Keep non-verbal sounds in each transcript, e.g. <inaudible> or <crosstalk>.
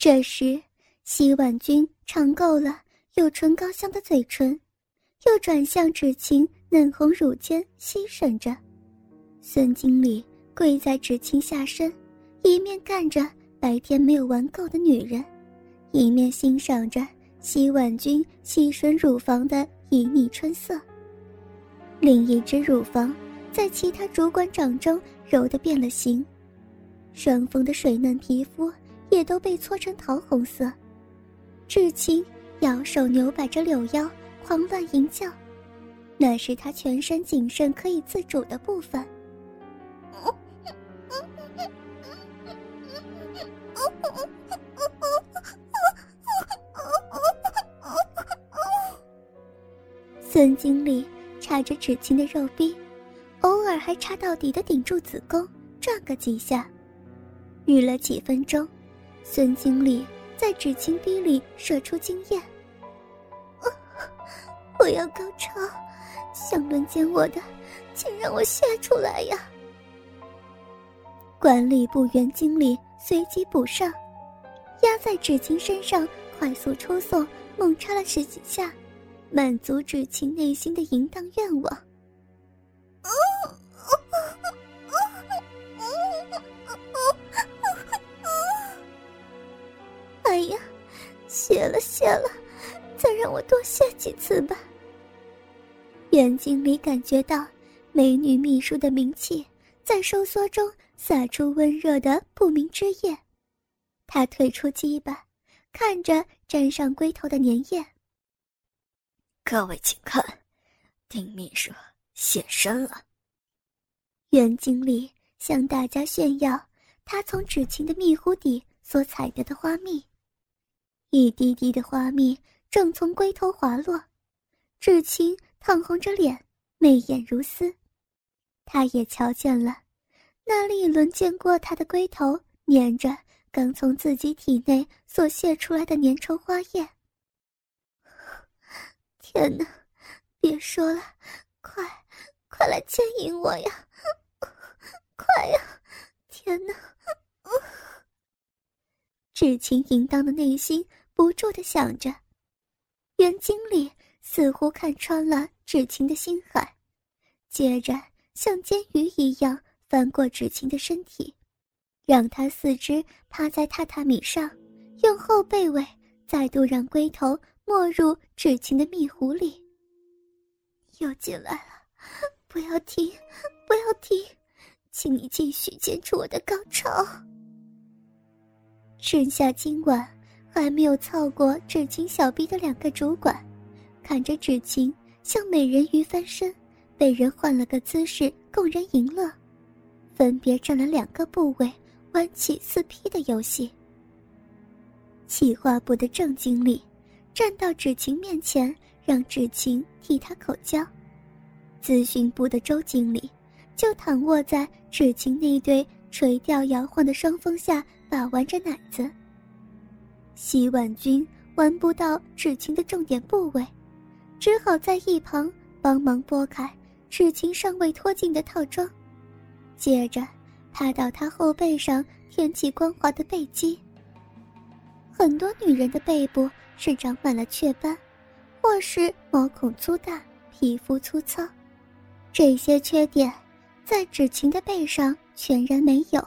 这时，洗碗君尝够了有唇膏香的嘴唇，又转向芷晴嫩红乳尖吸吮着。孙经理跪在芷晴下身，一面干着白天没有玩够的女人，一面欣赏着洗碗君细吮乳房的旖旎春色。另一只乳房在其他主管掌中揉得变了形，双峰的水嫩皮肤也都被搓成桃红色。芷晴摇手扭摆着柳腰，狂乱淫叫，那是她全身仅剩可以自主的部分。孙经理插着纸巾的肉壁，偶尔还插到底的顶住子宫，转个几下。遇了几分钟，孙经理在纸巾滴里射出精液。我要高潮，想轮奸我的，请让我泄出来呀！管理部原经理随即补上，压在纸巾身上快速抽送，猛插了十几下。满足纸巾内心的淫荡愿望。谢了谢了，再让我多谢几次吧。袁经理感觉到美女秘书的名气在收缩中洒出温热的不明之液，他退出机吧，看着沾上龟头的粘液。各位请看，丁秘书现身了。袁经理向大家炫耀他从芷晴的蜜壶底所采得的花蜜，一滴滴的花蜜正从龟头滑落，芷晴烫红着脸，媚眼如丝。他也瞧见了，那另一轮见过他的龟头粘着刚从自己体内所泄出来的粘稠花液。天哪！别说了，快，快来牵引我呀！快呀！天哪！<laughs> 芷晴淫荡的内心不住的想着，袁经理似乎看穿了芷晴的心海，接着像煎鱼一样翻过芷晴的身体，让她四肢趴在榻榻米上，用后背尾再度让龟头。没入芷晴的蜜壶里，又进来了，不要停，不要停，请你继续坚持我的高潮。剩下今晚还没有操过芷晴小臂的两个主管，看着芷晴像美人鱼翻身，被人换了个姿势供人淫乐，分别占了两个部位，玩起四 P 的游戏。企划部的郑经理。站到芷晴面前，让芷晴替他口交。咨询部的周经理就躺卧在芷晴那对垂钓摇晃的双峰下，把玩着奶子。洗碗君闻不到芷晴的重点部位，只好在一旁帮忙拨开芷晴尚未脱尽的套装，接着趴到她后背上舔起光滑的背肌。很多女人的背部。是长满了雀斑，或是毛孔粗大、皮肤粗糙，这些缺点在芷晴的背上全然没有，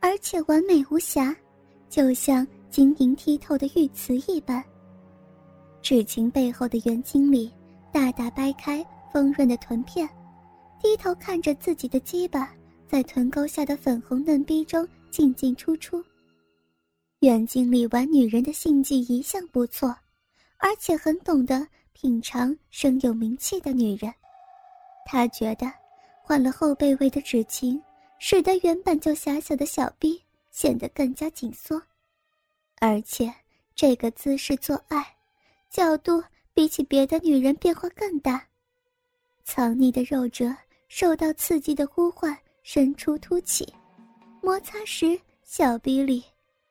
而且完美无瑕，就像晶莹剔透的玉瓷一般。芷晴背后的袁经理大大掰开丰润的臀片，低头看着自己的鸡巴在臀沟下的粉红嫩逼中进进出出。袁经理玩女人的性技一向不错，而且很懂得品尝生有名气的女人。他觉得换了后背位的芷晴，使得原本就狭小的小臂显得更加紧缩，而且这个姿势做爱，角度比起别的女人变化更大。藏匿的肉褶受到刺激的呼唤，伸出凸起，摩擦时小臂里。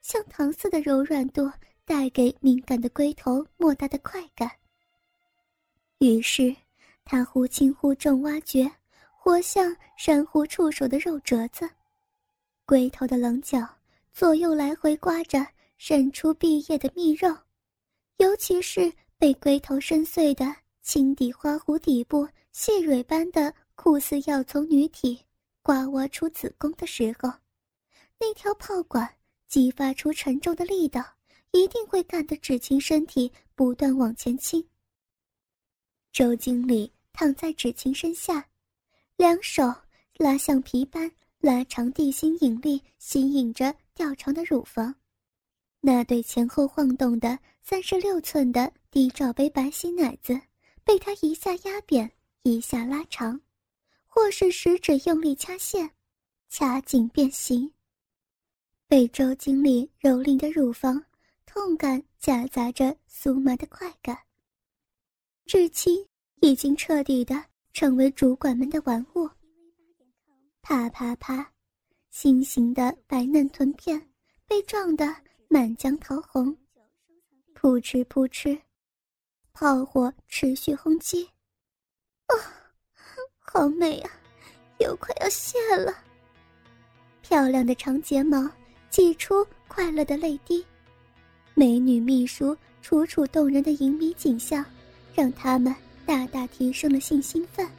像糖似的柔软度带给敏感的龟头莫大的快感。于是，他忽轻忽重挖掘，活像珊瑚触手的肉褶子，龟头的棱角左右来回刮着，渗出碧叶的蜜肉，尤其是被龟头深邃的青底花壶底部细蕊般的酷似要从女体刮挖出子宫的时候，那条炮管激发出沉重的力道，一定会干得芷晴身体不断往前倾。周经理躺在芷晴身下，两手拉橡皮般拉长地心引力，吸引着吊床的乳房。那对前后晃动的三十六寸的低罩杯白皙奶子，被他一下压扁，一下拉长。或是食指用力掐线，掐紧变形。被周经理蹂躏的乳房，痛感夹杂着酥麻的快感。至今已经彻底的成为主管们的玩物。啪啪啪，心形的白嫩臀片被撞得满江桃红。扑哧扑哧，炮火持续轰击。啊！好美啊，又快要谢了。漂亮的长睫毛挤出快乐的泪滴，美女秘书楚楚动人的淫靡景象，让他们大大提升了性兴奋。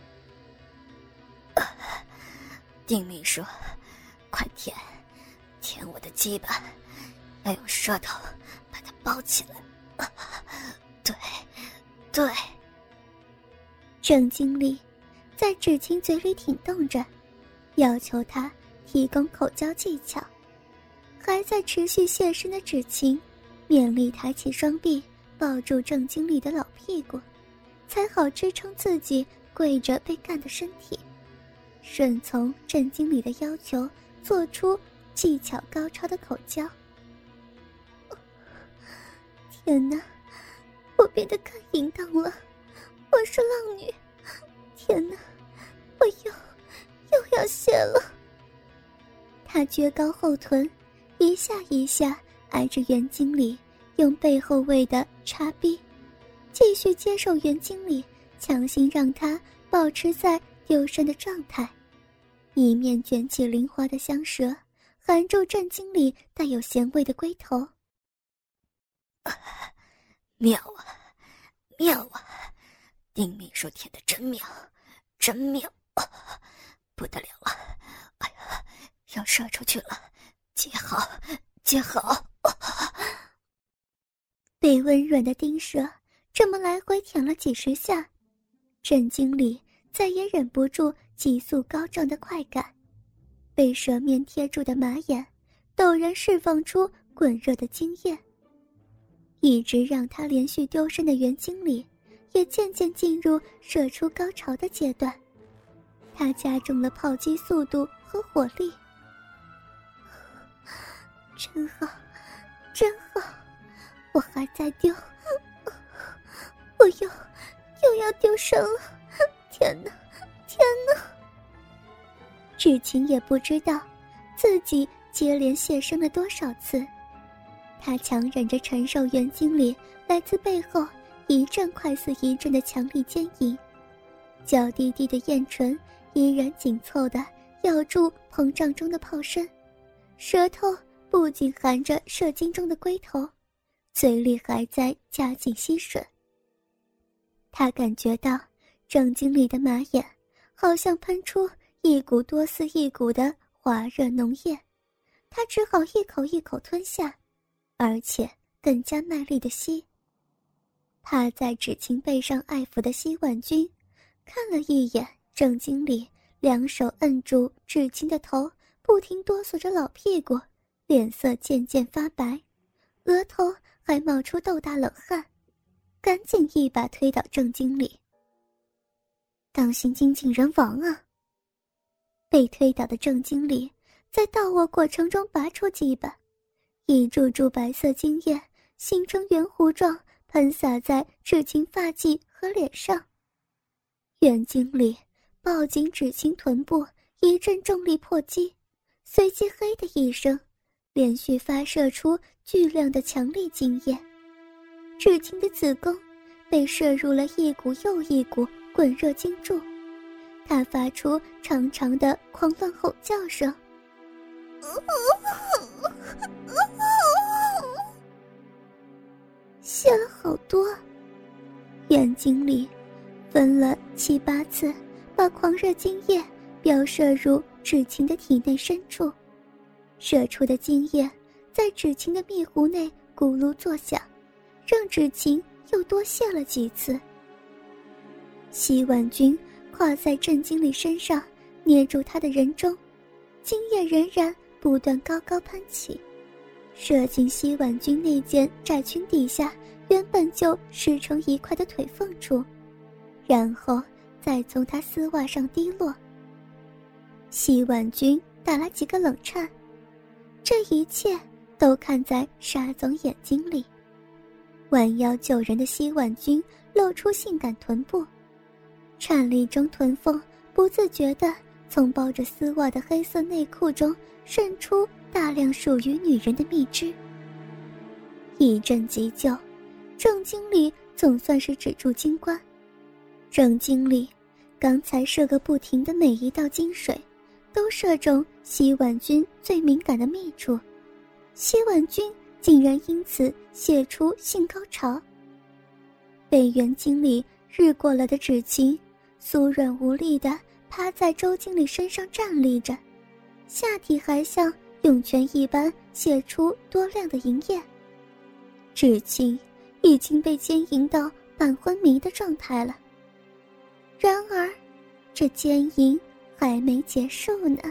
丁秘书，快舔，舔我的鸡巴，要用舌头把它包起来。<laughs> 对，对，郑经理。在芷晴嘴里挺动着，要求他提供口交技巧。还在持续现身的芷晴，勉力抬起双臂，抱住郑经理的老屁股，才好支撑自己跪着被干的身体，顺从郑经理的要求，做出技巧高超的口交。天哪，我变得更淫荡了，我是浪女。天哪，我又又要泄了！他撅高后臀，一下一下挨着袁经理，用背后位的插逼，继续接受袁经理强行让他保持在丢身的状态，一面卷起灵活的香舌，含住郑经理带有咸味的龟头。妙啊，妙啊！丁秘书舔的真妙。真妙，不得了了！哎呀，要射出去了！接好，接好！被温软的丁舌这么来回舔了几十下，郑经理再也忍不住急速高涨的快感，被舌面贴住的马眼陡然释放出滚热的精液，一直让他连续丢身的袁经理。也渐渐进入射出高潮的阶段，他加重了炮击速度和火力。真好，真好，我还在丢，我又又要丢身了！天哪，天哪！芷晴也不知道自己接连现身了多少次，他强忍着承受袁经理来自背后。一阵快似一阵的强力坚硬，娇滴滴的艳唇依然紧凑的咬住膨胀中的炮身，舌头不仅含着射精中的龟头，嘴里还在加紧吸吮。他感觉到郑经理的马眼好像喷出一股多似一股的滑热浓液，他只好一口一口吞下，而且更加卖力的吸。趴在芷晴背上爱抚的西婉君，看了一眼郑经理，两手摁住芷晴的头，不停哆嗦着老屁股，脸色渐渐发白，额头还冒出豆大冷汗，赶紧一把推倒郑经理。当心精尽人亡啊！被推倒的郑经理在倒卧过程中拔出鸡巴，一柱柱白色精液形成圆弧状。喷洒在芷晴发髻和脸上。袁经里抱紧芷晴臀部，一阵重力破击，随即“嘿”的一声，连续发射出巨量的强力精液。芷晴的子宫被射入了一股又一股滚热精柱，她发出长长的狂乱吼叫声。<laughs> <laughs> 泄了好多。眼睛里分了七八次，把狂热精液飙射入芷晴的体内深处，射出的精液在芷晴的蜜壶内咕噜作响，让芷晴又多泄了几次。洗碗君跨在郑经理身上，捏住他的人中，精液仍然不断高高喷起。射进西碗君那件窄裙底下，原本就湿成一块的腿缝处，然后再从他丝袜上滴落。西碗君打了几个冷颤，这一切都看在沙总眼睛里。弯腰救人的西碗君露出性感臀部，颤栗中臀缝不自觉地从包着丝袜的黑色内裤中渗出。大量属于女人的蜜汁。一阵急救，郑经理总算是止住金冠。郑经理刚才射个不停的每一道金水，都射中洗碗君最敏感的密处，洗碗君竟然因此泄出性高潮。被原经理日过了的芷晴，酥软无力的他在周经理身上站立着，下体还像。涌泉一般泄出多量的银液。至今已经被奸淫到半昏迷的状态了。然而，这奸淫还没结束呢。